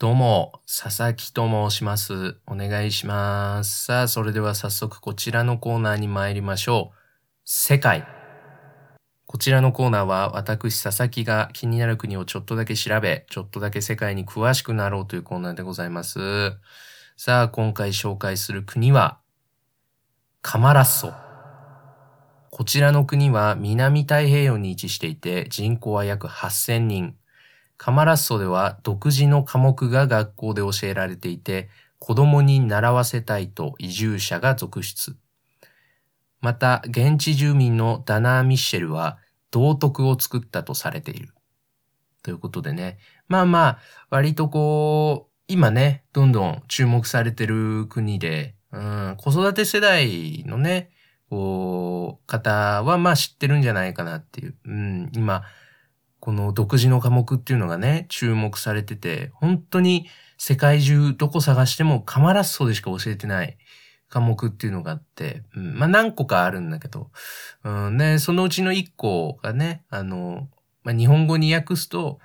どうも、佐々木と申します。お願いします。さあ、それでは早速こちらのコーナーに参りましょう。世界。こちらのコーナーは私佐々木が気になる国をちょっとだけ調べ、ちょっとだけ世界に詳しくなろうというコーナーでございます。さあ、今回紹介する国は、カマラッソ。こちらの国は南太平洋に位置していて人口は約8000人。カマラッソでは独自の科目が学校で教えられていて、子供に習わせたいと移住者が続出。また、現地住民のダナー・ミッシェルは道徳を作ったとされている。ということでね。まあまあ、割とこう、今ね、どんどん注目されてる国で、うん、子育て世代のね、こう、方はまあ知ってるんじゃないかなっていう。うん、今、この独自の科目っていうのがね、注目されてて、本当に世界中どこ探してもカマラッソでしか教えてない科目っていうのがあって、うん、まあ何個かあるんだけど、うん、で、そのうちの1個がね、あの、まあ、日本語に訳すと、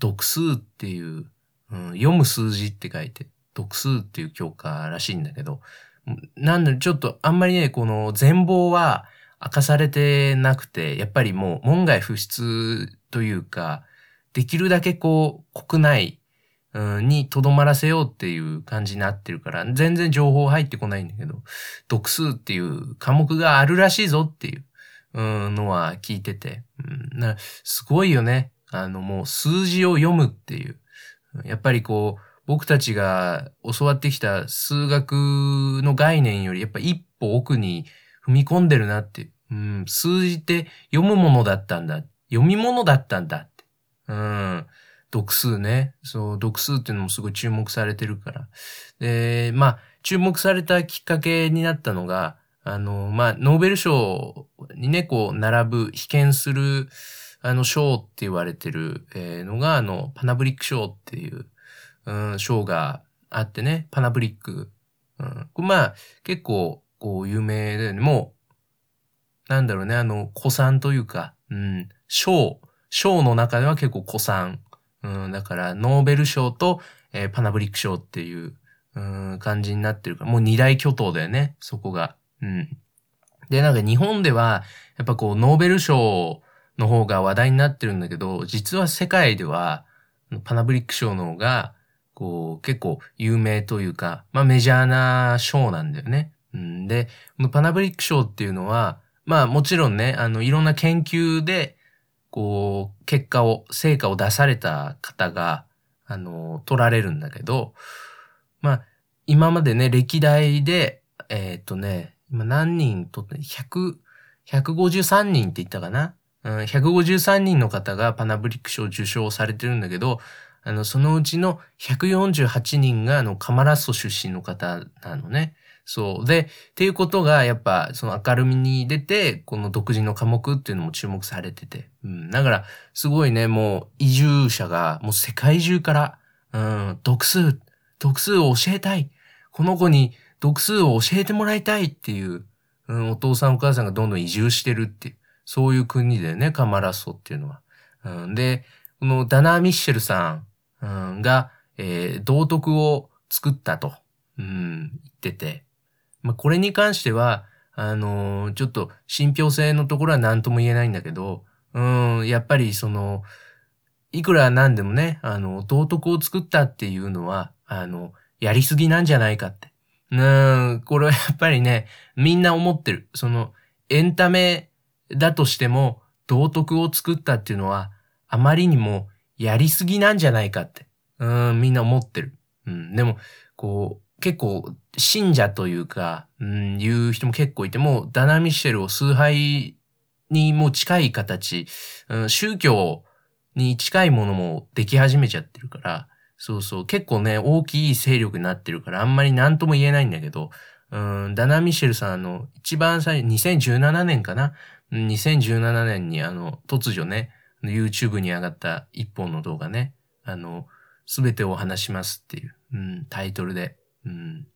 読数っていう、うん、読む数字って書いて、読数っていう教科らしいんだけど、なんでちょっとあんまりね、この全貌は明かされてなくて、やっぱりもう門外不出というか、できるだけこう国内にとどまらせようっていう感じになってるから、全然情報入ってこないんだけど、読数っていう科目があるらしいぞっていうのは聞いてて、うん、すごいよね。あのもう数字を読むっていう。やっぱりこう、僕たちが教わってきた数学の概念よりやっぱ一歩奥に踏み込んでるなってう。ん、数字って読むものだったんだ。読み物だったんだって。うん。読数ね。そう、読数っていうのもすごい注目されてるから。で、まあ、注目されたきっかけになったのが、あの、まあ、ノーベル賞にね、こう、並ぶ、被験する、あの、賞って言われてる、えーのが、あの、パナブリック賞っていう、うん、賞があってね、パナブリック。うん、これまあ、結構、こう、有名で、もう、なんだろうね、あの、古参というか、うん、賞、賞の中では結構古参。うん、だから、ノーベル賞と、えーパナブリック賞っていう、うん、感じになってるから、もう二大巨頭だよね、そこが。うん。で、なんか日本では、やっぱこう、ノーベル賞の方が話題になってるんだけど、実は世界では、パナブリック賞の方が、こう、結構有名というか、まあメジャーな賞なんだよね。うん、で、このパナブリック賞っていうのは、まあもちろんね、あの、いろんな研究で、こう、結果を、成果を出された方が、あの、取られるんだけど、まあ、今までね、歴代で、えーっとね、今何人取って、100、153人って言ったかな？うん、153人の方がパナブリック賞受賞されてるんだけど、あの、そのうちの148人が、あの、カマラッソ出身の方なのね。そう。で、っていうことが、やっぱ、その明るみに出て、この独自の科目っていうのも注目されてて。うん。だから、すごいね、もう、移住者が、もう世界中から、うん、読数、読数を教えたい。この子に読数を教えてもらいたいっていう、うん、お父さんお母さんがどんどん移住してるっていう、そういう国でね、カマラソっていうのは。うん、で、このダナー・ミッシェルさん、うん、が、えー道徳を作ったと、うん、言ってて、まあ、これに関しては、あのーちょっと信憑性のところは何とも言えないんだけど、うん、やっぱりその、いくらなんでもね、あの、道徳を作ったっていうのは、あの、やりすぎなんじゃないかって。うん、これはやっぱりね、みんな思ってる。その、エンタメだとしても、道徳を作ったっていうのは、あまりにもやりすぎなんじゃないかって。うん、みんな思ってる。うん、でも、こう、結構、信者というか、うん、いう人も結構いて、もう、ダナ・ミシェルを崇拝にも近い形、うん、宗教に近いものもでき始めちゃってるから、そうそう、結構ね、大きい勢力になってるから、あんまり何とも言えないんだけど、うん、ダナ・ミシェルさん、の、一番最初、2017年かな？2017年に、あの、突如ね、YouTube に上がった一本の動画ね、あの、すべてを話しますっていう、うん、タイトルで、うん、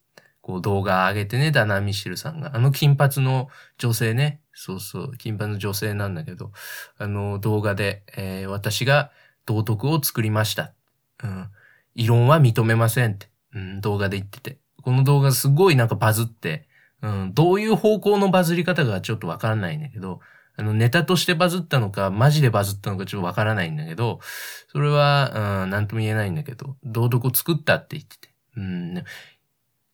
こう動画上げてね、ダナ・ミシルさんが。あの金髪の女性ね、そうそう、金髪の女性なんだけど、あの動画で、えー私が道徳を作りました。うん。異論は認めませんって、うん、動画で言ってて。この動画すごいなんかバズって、うん、どういう方向のバズり方がちょっとわからないんだけど、あの、ネタとしてバズったのか、マジでバズったのかちょっとわからないんだけど、それは、うん、なんとも言えないんだけど、道徳を作ったって言ってて。うん、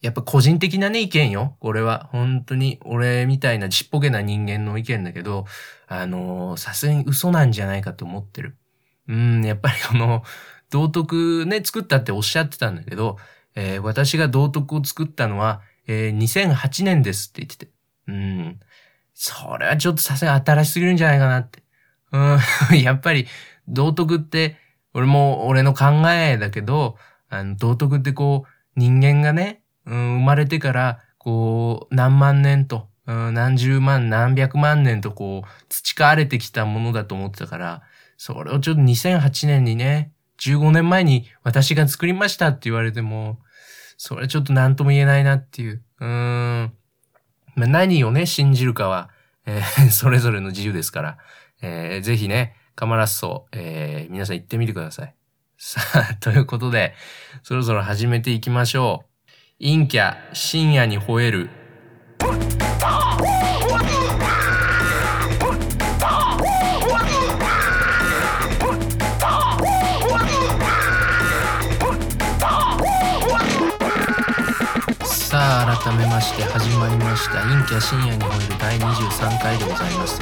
やっぱ個人的なね、意見よ。これは。本当に、俺みたいなちっぽけな人間の意見だけど、あのさすがに嘘なんじゃないかと思ってる。うん、やっぱりこの、道徳ね、作ったっておっしゃってたんだけど、えー、私が道徳を作ったのは、えー、2008年ですって言ってて。うん。それはちょっとさすがに新しすぎるんじゃないかなって。うん。やっぱり、道徳って、俺も俺の考えだけど、あの、道徳ってこう、人間がね、うん、生まれてから、こう、何万年と、うん、何十万、何百万年とこう、培われてきたものだと思ってたから、それをちょっと2008年にね、15年前に私が作りましたって言われても、それちょっと何とも言えないなっていう。うん。まあ、何をね、信じるかは、えー、それぞれの自由ですから、えー、ぜひね、カマラッソ、えー、皆さん行ってみてください。さあ、ということで、そろそろ始めていきましょう。陰キャ、深夜に吠える。さあ改めまして始まりました陰キャ深夜に吠える第23回でございます。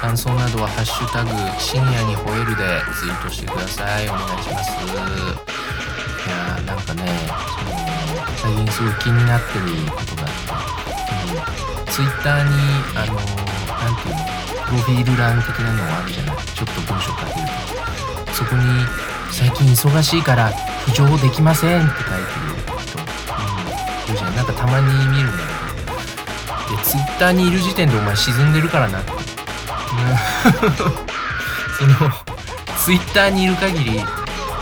感想などはハッシュタグ深夜に吠えるでツイートしてください。お願いします。いやーなんかねのすごい気になってることがあって、ツイッターにあのなんていうのプロフィール欄的なのがあるじゃない。ちょっと文章書けると。そこに最近忙しいから浮上できませんって書いてる人、うん、いるじゃんなんかたまに見るんだけどでツイッターにいる時点でお前沈んでるからなってそのツイッターにいる限り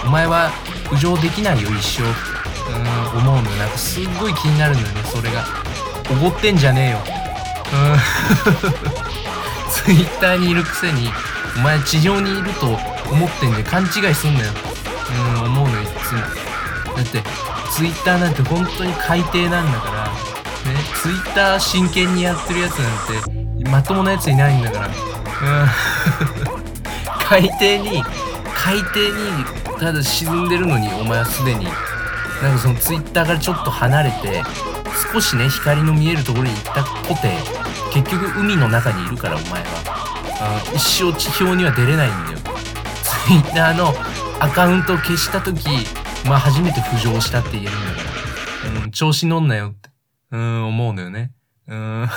お前は浮上できないよ一生。うん思うのなんかすっごい気になるんだよね。それが。おごってんじゃねえよ。うん。ツイッターにいるくせにお前地上にいると思ってんで勘違いすんなよ。うん思うのいつも。だってツイッターなんて本当に海底なんだから、ね、ツイッター真剣にやってるやつなんて、まともなやついないんだから。うん。海底に、海底に、ただ沈んでるのに、お前はすでに、なんかそのツイッターからちょっと離れて、少しね、光の見えるところに行ったとて、結局海の中にいるから、お前は。一生地表には出れないんだよ。ツイッターのアカウントを消した時まあ初めて浮上したって言えるんだから、うん、調子乗んなよって、うん、思うのよね。うん、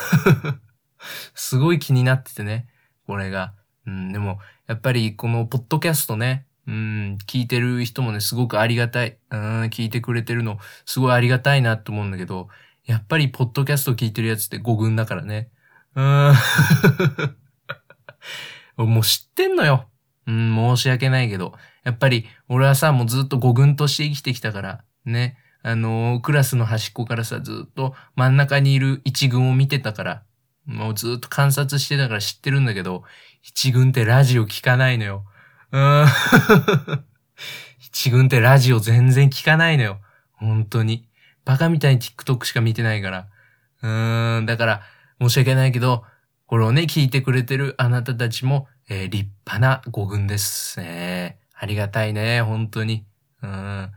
すごい気になっててね、これが。うん、でも、やっぱりこのポッドキャストね、うん、聞いてる人もね、すごくありがたい。うん、聞いてくれてるの、すごいありがたいなと思うんだけど、やっぱりポッドキャスト聞いてるやつって5軍だからね。うん。もう知ってんのよ。うん、申し訳ないけど。やっぱり、俺はさ、もうずっと五軍として生きてきたから、ね。あのー、クラスの端っこからさ、ずっと真ん中にいる一軍を見てたから、もうずっと観察してたから知ってるんだけど、一軍ってラジオ聞かないのよ。うん。一軍ってラジオ全然聞かないのよ。本当に。バカみたいに TikTok しか見てないから。うーん。だから、申し訳ないけど、これをね、聞いてくれてるあなたたちも、えー、立派な五軍ですね。ありがたいね、本当に。うん。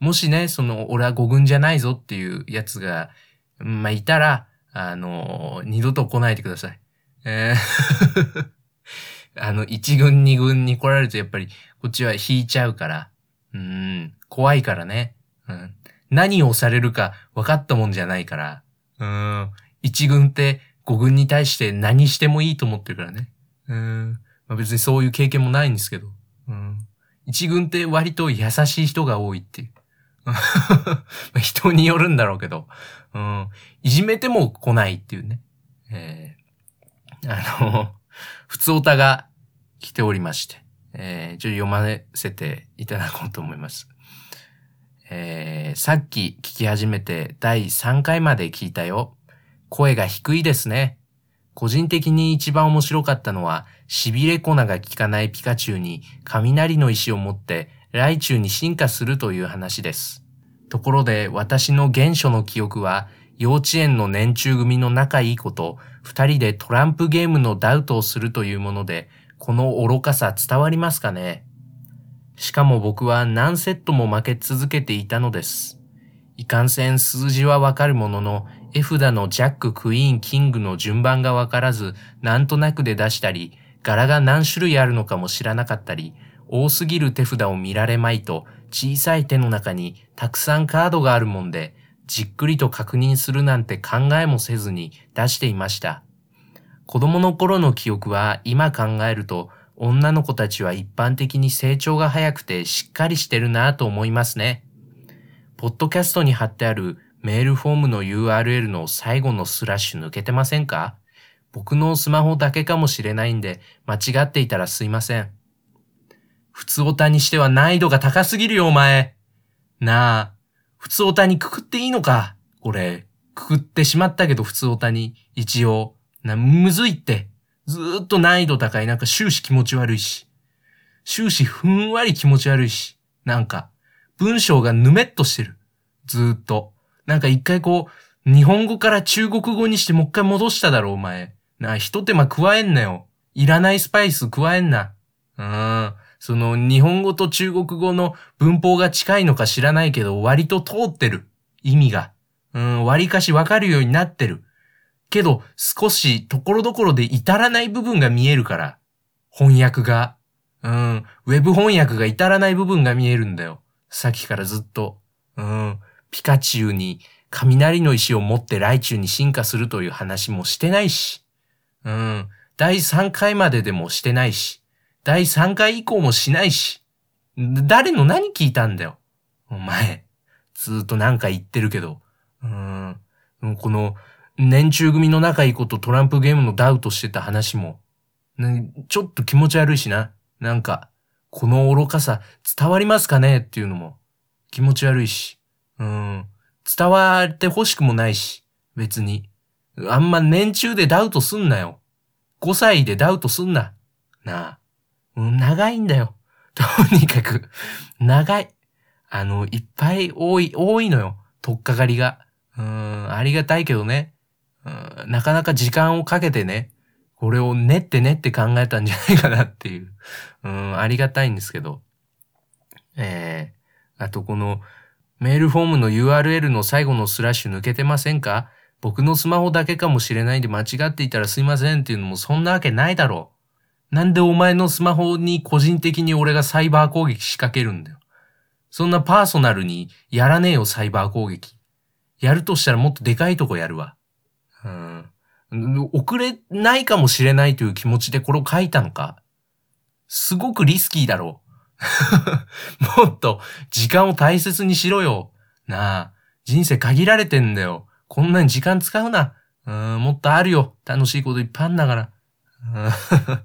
もしね、その、俺は五軍じゃないぞっていうやつが、まあ、いたら、あの、二度と来ないでください。えーあの、一軍二軍に来られるとやっぱり、こっちは引いちゃうから。うん、怖いからね。うん。何をされるか分かったもんじゃないから。うん。一軍って五軍に対して何してもいいと思ってるからね。うん。まあ、別にそういう経験もないんですけど。うん。一軍って割と優しい人が多いっていう。人によるんだろうけど、うん、いじめても来ないっていうね。えー、あの、普通歌が来ておりまして、えー、ちょっと読ませていただこうと思います。えー、さっき聞き始めて第3回まで聞いたよ。声が低いですね。個人的に一番面白かったのは、痺れ粉が効かないピカチュウに雷の石を持って来中に進化するという話です。ところで私の原初の記憶は幼稚園の年中組の仲いい子と二人でトランプゲームのダウトをするというもので、この愚かさ伝わりますかね？しかも僕は何セットも負け続けていたのです。いかんせん数字はわかるものの、絵札のジャック、クイーン、キングの順番がわからず、なんとなくで出したり、柄が何種類あるのかも知らなかったり、多すぎる手札を見られまいと、小さい手の中にたくさんカードがあるもんで、じっくりと確認するなんて考えもせずに出していました。子供の頃の記憶は今考えると女の子たちは一般的に成長が早くてしっかりしてるなぁと思いますね。ポッドキャストに貼ってあるメールフォームの URL の最後のスラッシュ抜けてませんか？僕のスマホだけかもしれないんで間違っていたらすいません。普通オタにしては難易度が高すぎるよお前。なあ、普通オタにくくっていいのか？これ、くくってしまったけど普通オタに、一応。な、むずいって。ずーっと難易度高い。なんか終始気持ち悪いし。終始ふんわり気持ち悪いし。なんか、文章がぬめっとしてる。ずーっと。なんか一回こう、日本語から中国語にしてもう一回戻しただろ、お前。な、一手間加えんなよ。いらないスパイス加えんな。うん。その日本語と中国語の文法が近いのか知らないけど、割と通ってる。意味が。うん、割かしわかるようになってる。けど、少し、ところどころで至らない部分が見えるから。翻訳が。うん、ウェブ翻訳が至らない部分が見えるんだよ。さっきからずっと。うん、ピカチュウに雷の石を持ってライチュウに進化するという話もしてないし。うん、第3回まででもしてないし。第3回以降もしないし。誰の何聞いたんだよ。お前。ずっとなんか言ってるけど。うん。この、年中組の仲いい子とトランプゲームのダウトしてた話も、ちょっと気持ち悪いしな。なんか、この愚かさ伝わりますかねっていうのも気持ち悪いし。うん。伝わって欲しくもないし、別に。あんま年中でダウトすんなよ。5歳でダウトすんな。なあ。うん長いんだよ。とにかく、長い。あの、いっぱい多い、多いのよ。とっかかりが。うん、ありがたいけどね。うん、なかなか時間をかけてね、これを練って練って考えたんじゃないかなっていう。うん、ありがたいんですけど。えー、あとこの、メールフォームの URL の最後のスラッシュ抜けてませんか？僕のスマホだけかもしれないんで間違っていたらすいませんっていうのもそんなわけないだろう。なんでお前のスマホに個人的に俺がサイバー攻撃仕掛けるんだよ。そんなパーソナルにやらねえよ、サイバー攻撃。やるとしたらもっとでかいとこやるわ。うん。遅れないかもしれないという気持ちでこれを書いたのか。すごくリスキーだろう。もっと時間を大切にしろよ。なあ、人生限られてんだよ。こんなに時間使うな。うん、もっとあるよ。楽しいこといっぱいあんだから。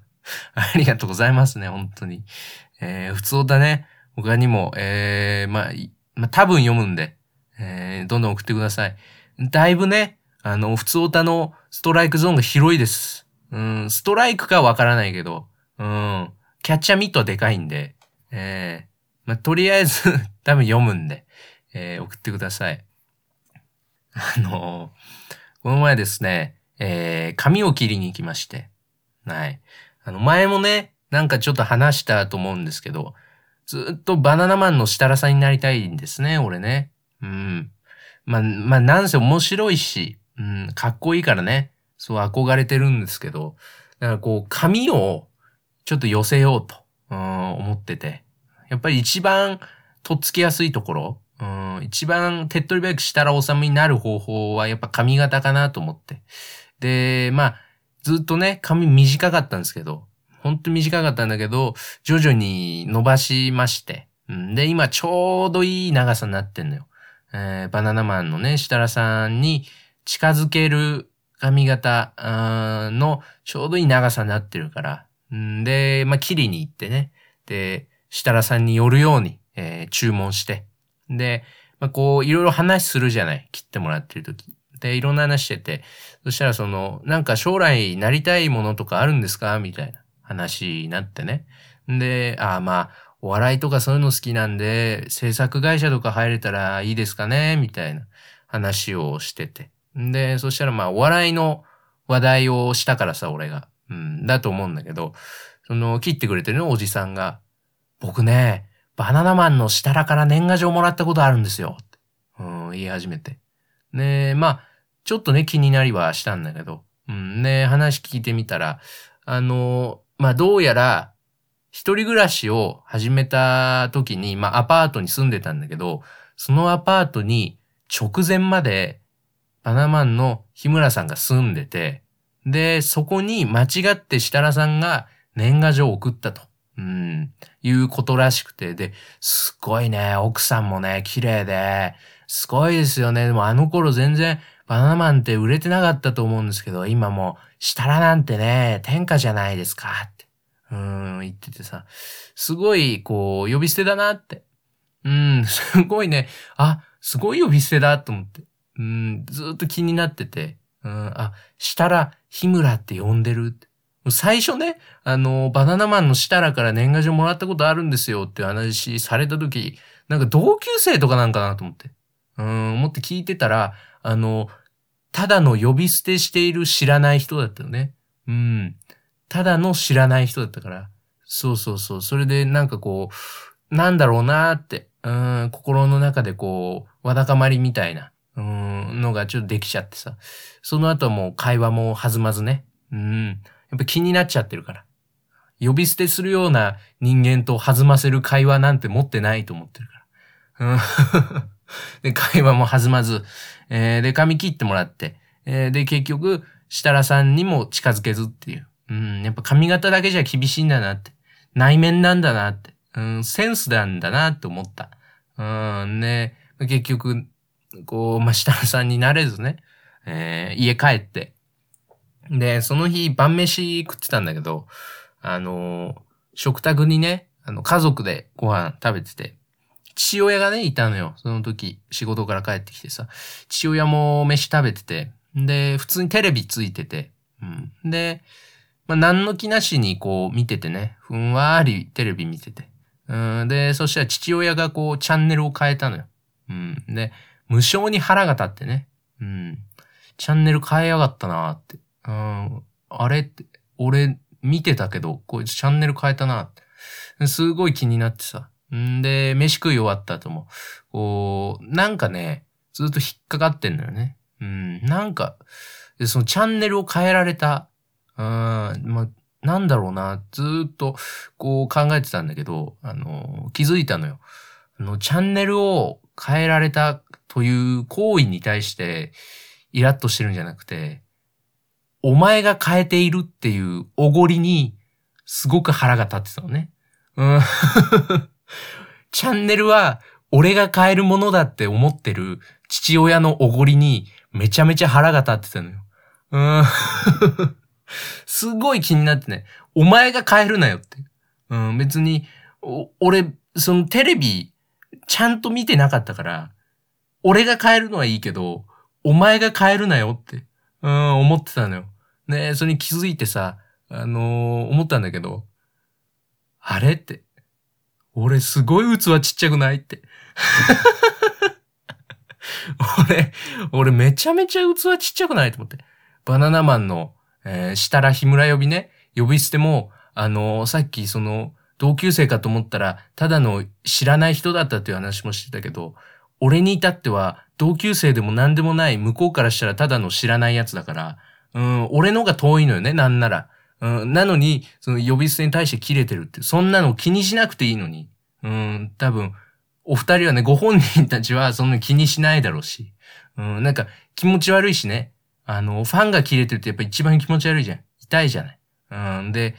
ありがとうございますね、本当に。えー、普通だね。他にも、えー、まあ、まあ、多分読むんで、えー、どんどん送ってください。だいぶね、あの、普通歌のストライクゾーンが広いです。うん、ストライクかわからないけど、うん、キャッチャーミットはでかいんで、えー、まあ、とりあえず 多分読むんで、えー、送ってください。あのこの前ですね、えー、髪を切りに行きまして、はい。あの、前もね、なんかちょっと話したと思うんですけど、ずっとバナナマンの設楽さんになりたいんですね、俺ね。うん。まあ、まあ、なんせ面白いし、うん、かっこいいからね、そう憧れてるんですけど、だからこう、髪をちょっと寄せようと、うん、思ってて。やっぱり一番とっつきやすいところ、うん、一番手っ取り早く設楽治になる方法はやっぱ髪型かなと思って。で、まあ、ずっとね、髪短かったんですけど、ほんと短かったんだけど、徐々に伸ばしまして、うん、で、今ちょうどいい長さになってんのよ。えー、バナナマンのね、設楽さんに近づける髪型のちょうどいい長さになってるから、んで、まあ、切りに行ってね、で、設楽さんに寄るように、えー、注文して、で、まあ、こう、いろいろ話するじゃない。切ってもらってる時。で、いろんな話してて、そしたらその、なんか将来なりたいものとかあるんですか？みたいな話になってね。で、ああまあ、お笑いとかそういうの好きなんで、制作会社とか入れたらいいですかね？みたいな話をしてて。で、そしたらまあ、お笑いの話題をしたからさ、俺が。うん、だと思うんだけど、その、切ってくれてるのおじさんが、僕ね、バナナマンの設楽から年賀状もらったことあるんですよ。うん、言い始めて。ねまあ、ちょっとね、気になりはしたんだけど、うん、ね話聞いてみたら、あの、まあ、どうやら、一人暮らしを始めた時に、まあ、アパートに住んでたんだけど、そのアパートに直前までバナマンの日村さんが住んでて、で、そこに間違って設楽さんが年賀状を送ったと。うん、いうことらしくて、で、すごいね、奥さんもね、綺麗で、すごいですよね。でもあの頃全然バナナマンって売れてなかったと思うんですけど、今もう、設楽なんてね、天下じゃないですか。って、うん、言っててさ、すごい、こう、呼び捨てだなって。うん、すごいね、あ、すごい呼び捨てだと思って。うん、ずっと気になってて、うん、あ、したら、日村って呼んでる。最初ね、あの、バナナマンの設楽から年賀状もらったことあるんですよって話された時、なんか同級生とかなんかなと思って。うん、思って聞いてたら、あの、ただの呼び捨てしている知らない人だったよね。うん。ただの知らない人だったから。そうそうそう。それでなんかこう、なんだろうなーって、うん、心の中でこう、わだかまりみたいな、うん、のがちょっとできちゃってさ。その後もう会話も弾まずね。うん。やっぱ気になっちゃってるから。呼び捨てするような人間と弾ませる会話なんて持ってないと思ってるから。うん で、会話も弾まず、えー、で、髪切ってもらって、えー、で、結局、設楽さんにも近づけずっていう。うん、やっぱ髪型だけじゃ厳しいんだなって。内面なんだなって。うん、センスなんだなって思った。うん、ね、結局、こう、まあ、設楽さんになれずね、えー、家帰って。で、その日晩飯食ってたんだけど、あのー、食卓にね、あの、家族でご飯食べてて、父親がね、いたのよ。その時、仕事から帰ってきてさ。父親も飯食べてて。で、普通にテレビついてて。うん。で、まあ、何の気なしにこう見ててね。ふんわりテレビ見てて。うん。で、そしたら父親がこうチャンネルを変えたのよ。うん。で、無性に腹が立ってね。うん。チャンネル変えやがったなって。うん。あれって、俺見てたけど、こいつチャンネル変えたなって。すごい気になってさ。んで、飯食い終わった後も、こう、なんかね、ずっと引っかかってんのよね。うん、なんか、そのチャンネルを変えられた、うん、まあ、なんだろうな、ずっと、こう考えてたんだけど、あの、気づいたのよ。あの、チャンネルを変えられたという行為に対して、イラッとしてるんじゃなくて、お前が変えているっていうおごりに、すごく腹が立ってたのね。うん。チャンネルは俺が変えるものだって思ってる父親のおごりにめちゃめちゃ腹が立ってたのよ。うん。すごい気になってね。お前が変えるなよって。うん、別に、俺、そのテレビ、ちゃんと見てなかったから、俺が変えるのはいいけど、お前が変えるなよって、うん、思ってたのよ。ねそれに気づいてさ、あのー、思ったんだけど、あれって、俺すごい器ちっちゃくないって。俺、俺めちゃめちゃ器ちっちゃくないと思って。バナナマンの、えー、したら日村呼びね、呼び捨ても、あのー、さっきその、同級生かと思ったら、ただの知らない人だったっていう話もしてたけど、俺に至っては、同級生でも何でもない、向こうからしたらただの知らないやつだから、うん、俺の方が遠いのよね、なんなら。うん、なのに、その呼び捨てに対して切れてるって、そんなの気にしなくていいのに。うん、多分、お二人はね、ご本人たちは そんな気にしないだろうし。うん、なんか気持ち悪いしね。あの、ファンが切れてるってやっぱ一番気持ち悪いじゃん。痛いじゃない。うん、で、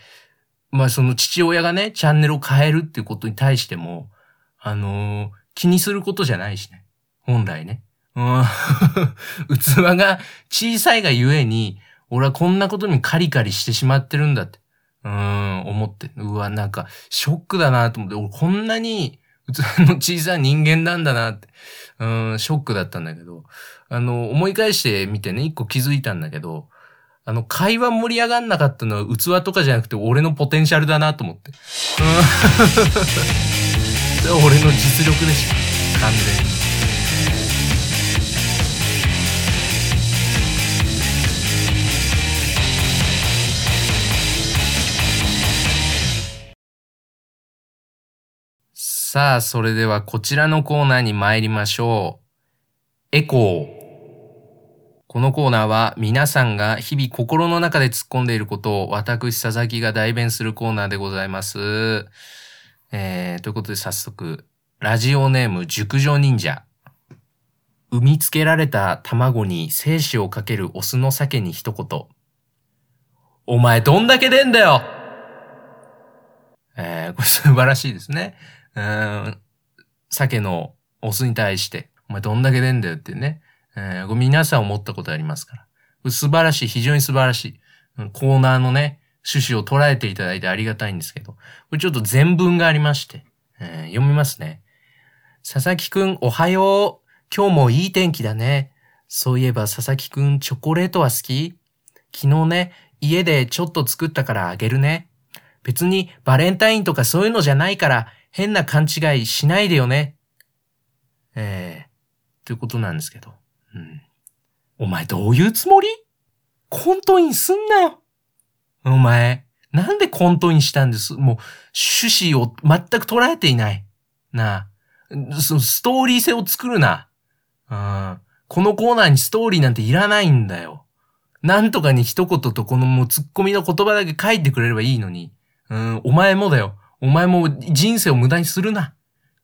まあその父親がね、チャンネルを変えるっていうことに対しても、あのー、気にすることじゃないしね。本来ね。うん、器が小さいがゆえに、俺はこんなことにカリカリしてしまってるんだって。うん、思って。うわ、なんか、ショックだなと思って、俺こんなに器の小さい人間なんだなって。うん、ショックだったんだけど、あの、思い返してみてね、一個気づいたんだけど、あの、会話盛り上がんなかったのは器とかじゃなくて俺のポテンシャルだなと思って。うん。俺の実力でした。完全に。さあ、それではこちらのコーナーに参りましょう。エコー。このコーナーは皆さんが日々心の中で突っ込んでいることを私佐々木が代弁するコーナーでございます。えー、ということで早速、ラジオネーム熟女忍者。産みつけられた卵に精子をかけるオスの鮭に一言。お前どんだけ出んだよえー、これ素晴らしいですね。うん、鮭のオスに対して、お前どんだけ出んだよってね。えー、皆さん思ったことありますから。素晴らしい、非常に素晴らしい。コーナーのね、趣旨を捉えていただいてありがたいんですけど、これちょっと全文がありまして、えー読みますね。佐々木くん、おはよう。今日もいい天気だね。そういえば佐々木くん、チョコレートは好き？昨日ね、家でちょっと作ったからあげるね。別にバレンタインとかそういうのじゃないから変な勘違いしないでよね。えー、ということなんですけど。お前どういうつもり？コントインすんなよ。お前、なんでコントインしたんです？もう、趣旨を全く捉えていない。なあ、そのストーリー性を作るな。うん。このコーナーにストーリーなんていらないんだよ。なんとかに一言とこのもうツッコミの言葉だけ書いてくれればいいのに。うん、お前もだよ。お前も人生を無駄にするな。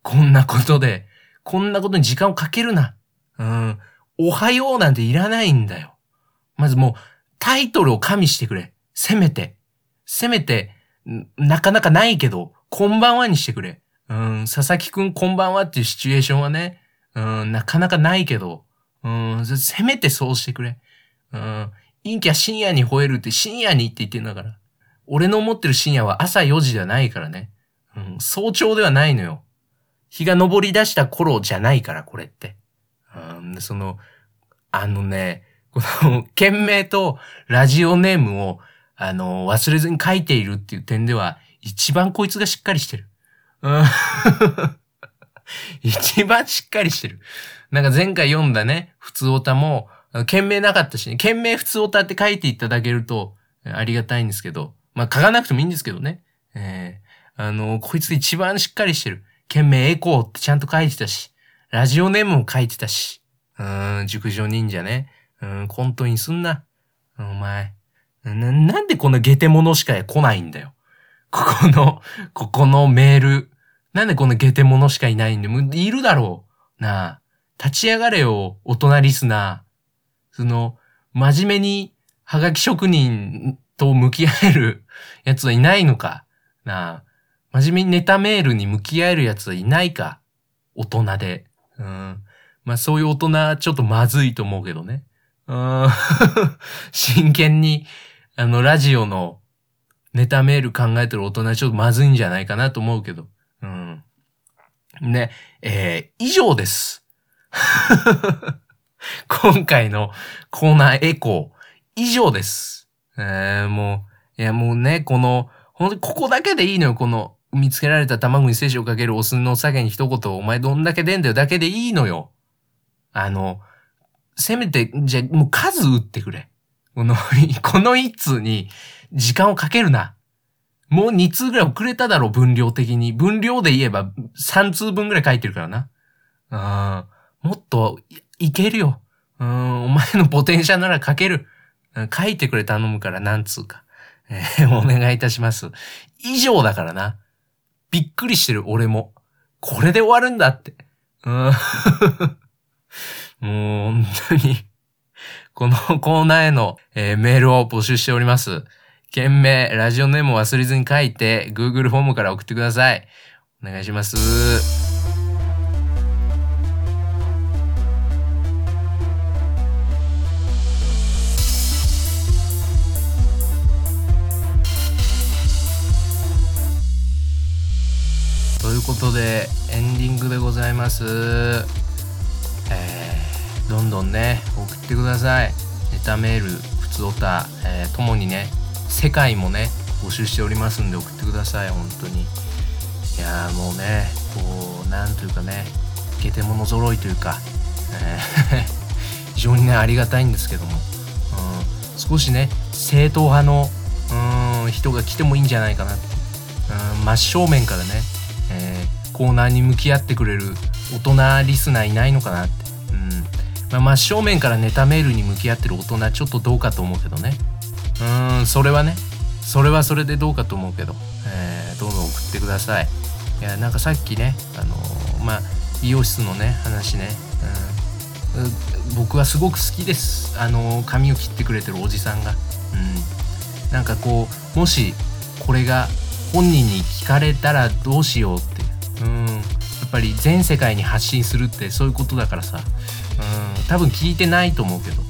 こんなことで、こんなことに時間をかけるな。うん、おはようなんていらないんだよ。まずもう、タイトルを加味してくれ。せめて。せめて、なかなかないけど、こんばんはにしてくれ。うん、佐々木くんこんばんはっていうシチュエーションはね、うん、なかなかないけど、うん、せめてそうしてくれ。うん、陰キャ深夜に吠えるって深夜にって言ってんだから。俺の思ってる深夜は朝4時ではないからね。うん、早朝ではないのよ。日が昇り出した頃じゃないから、これって。うん、その、あのね、この、件名とラジオネームを、あの、忘れずに書いているっていう点では、一番こいつがしっかりしてる。うん、一番しっかりしてる。なんか前回読んだね、普通オタも、件名なかったしね、件名普通オタって書いていただけると、ありがたいんですけど、まあ書かなくてもいいんですけどね。えー、あの、こいつ一番しっかりしてる。件名エコーってちゃんと書いてたし、ラジオネームも書いてたし、うーん、熟女忍者ね。うん、コントインすんな。お前。な、なんでこんなゲテモノしか来ないんだよ。ここの、ここのメール。なんでこんなゲテモノしかいないんだよ。いるだろう。なあ。立ち上がれよ、大人リスナー。その、真面目に、はがき職人と向き合えるやつはいないのか。なあ。真面目にネタメールに向き合えるやつはいないか。大人で。うん。まあそういう大人、ちょっとまずいと思うけどね。うん。真剣に、あの、ラジオのネタメール考えてる大人はちょっとまずいんじゃないかなと思うけど。うん。ね、えー、以上です。今回のコーナーエコー、以上です。えー、もう、いやもうね、この、本当にここだけでいいのよ、この、見つけられた卵に精子をかけるオスの鮭に一言、お前どんだけ出んだよだけでいいのよ。あの、せめて、じゃもう数打ってくれ。この、この一通に時間をかけるな。もう2通ぐらい遅れただろ、分量的に。分量で言えば3通分ぐらい書いてるからな。うん。もっといけるよ。お前のポテンシャルなら書ける。書いてくれ頼むから何通か。えーお願いいたします。以上だからな。びっくりしてる、俺も。これで終わるんだって。うん。もう、本当に。このコーナーへの、えーメールを募集しております。件名、ラジオネームを忘れずに書いて、Google フォームから送ってください。お願いします。ということで、エンディングでございます。えー、どんどんね、送ってください。ネタメール、普通オタ、ええー、共にね世界もね募集しておりますんで送ってください本当にいやーもうねこうなんというかねゲテモノ揃いというか、えー 非常にねありがたいんですけども、うん、少しね正統派のうん人が来てもいいんじゃないかなってうん真正面からね、コーナーに向き合ってくれる大人リスナーいないのかなって、うん。まあ、真正面からネタメールに向き合ってる大人ちょっとどうかと思うけどね。うんそれはね。それはそれでどうかと思うけど、えー、どんどん送ってください。いやなんかさっきねあのー、まあ美容室のね話ね、うん、僕はすごく好きです。あの髪を切ってくれてるおじさんが、うん、なんかこうもしこれが本人に聞かれたらどうしようってうん。やっぱり全世界に発信するってそういうことだからさ。うん。多分聞いてないと思うけど、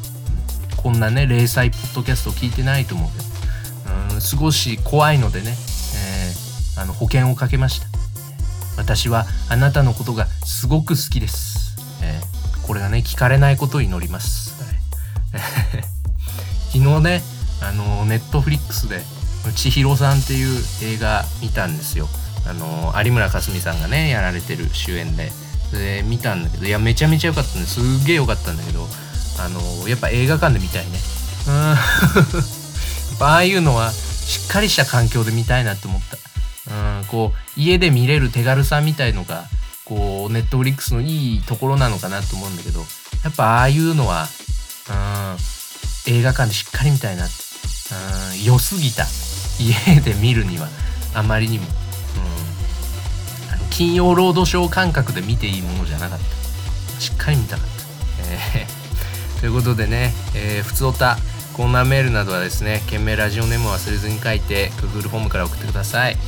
こんなね零細ポッドキャスト聞いてないと思うけど。うん。少し怖いのでね、えー、あの保険をかけました。私はあなたのことがすごく好きです、えーこれがね聞かれないことを祈ります、昨日ねあのネットフリックスで「千尋さん」っていう映画見たんですよ。あの有村架純さんがねやられてる主演で。で見たんだけどいやめちゃめちゃ良かったんですっげえ良かったんだけどあのやっぱ映画館で見たいね。うん。ああいうのはしっかりした環境で見たいなって思った。うんこう家で見れる手軽さみたいのがこうネットフリックスのいいところなのかなと思うんだけどやっぱああいうのは、うん、映画館でしっかり見たいなって、うん、良すぎた。家で見るにはあまりにも、金曜ロードショー感覚で見ていいものじゃなかった。しっかり見たかった、えー、ということでね、えー、普通おたコーナーメールなどはですね件名ラジオネームを忘れずに書いて Google フォームから送ってください。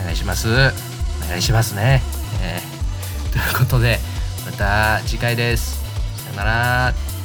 お願いします。お願いしますね、えーということでまた次回です。さよなら。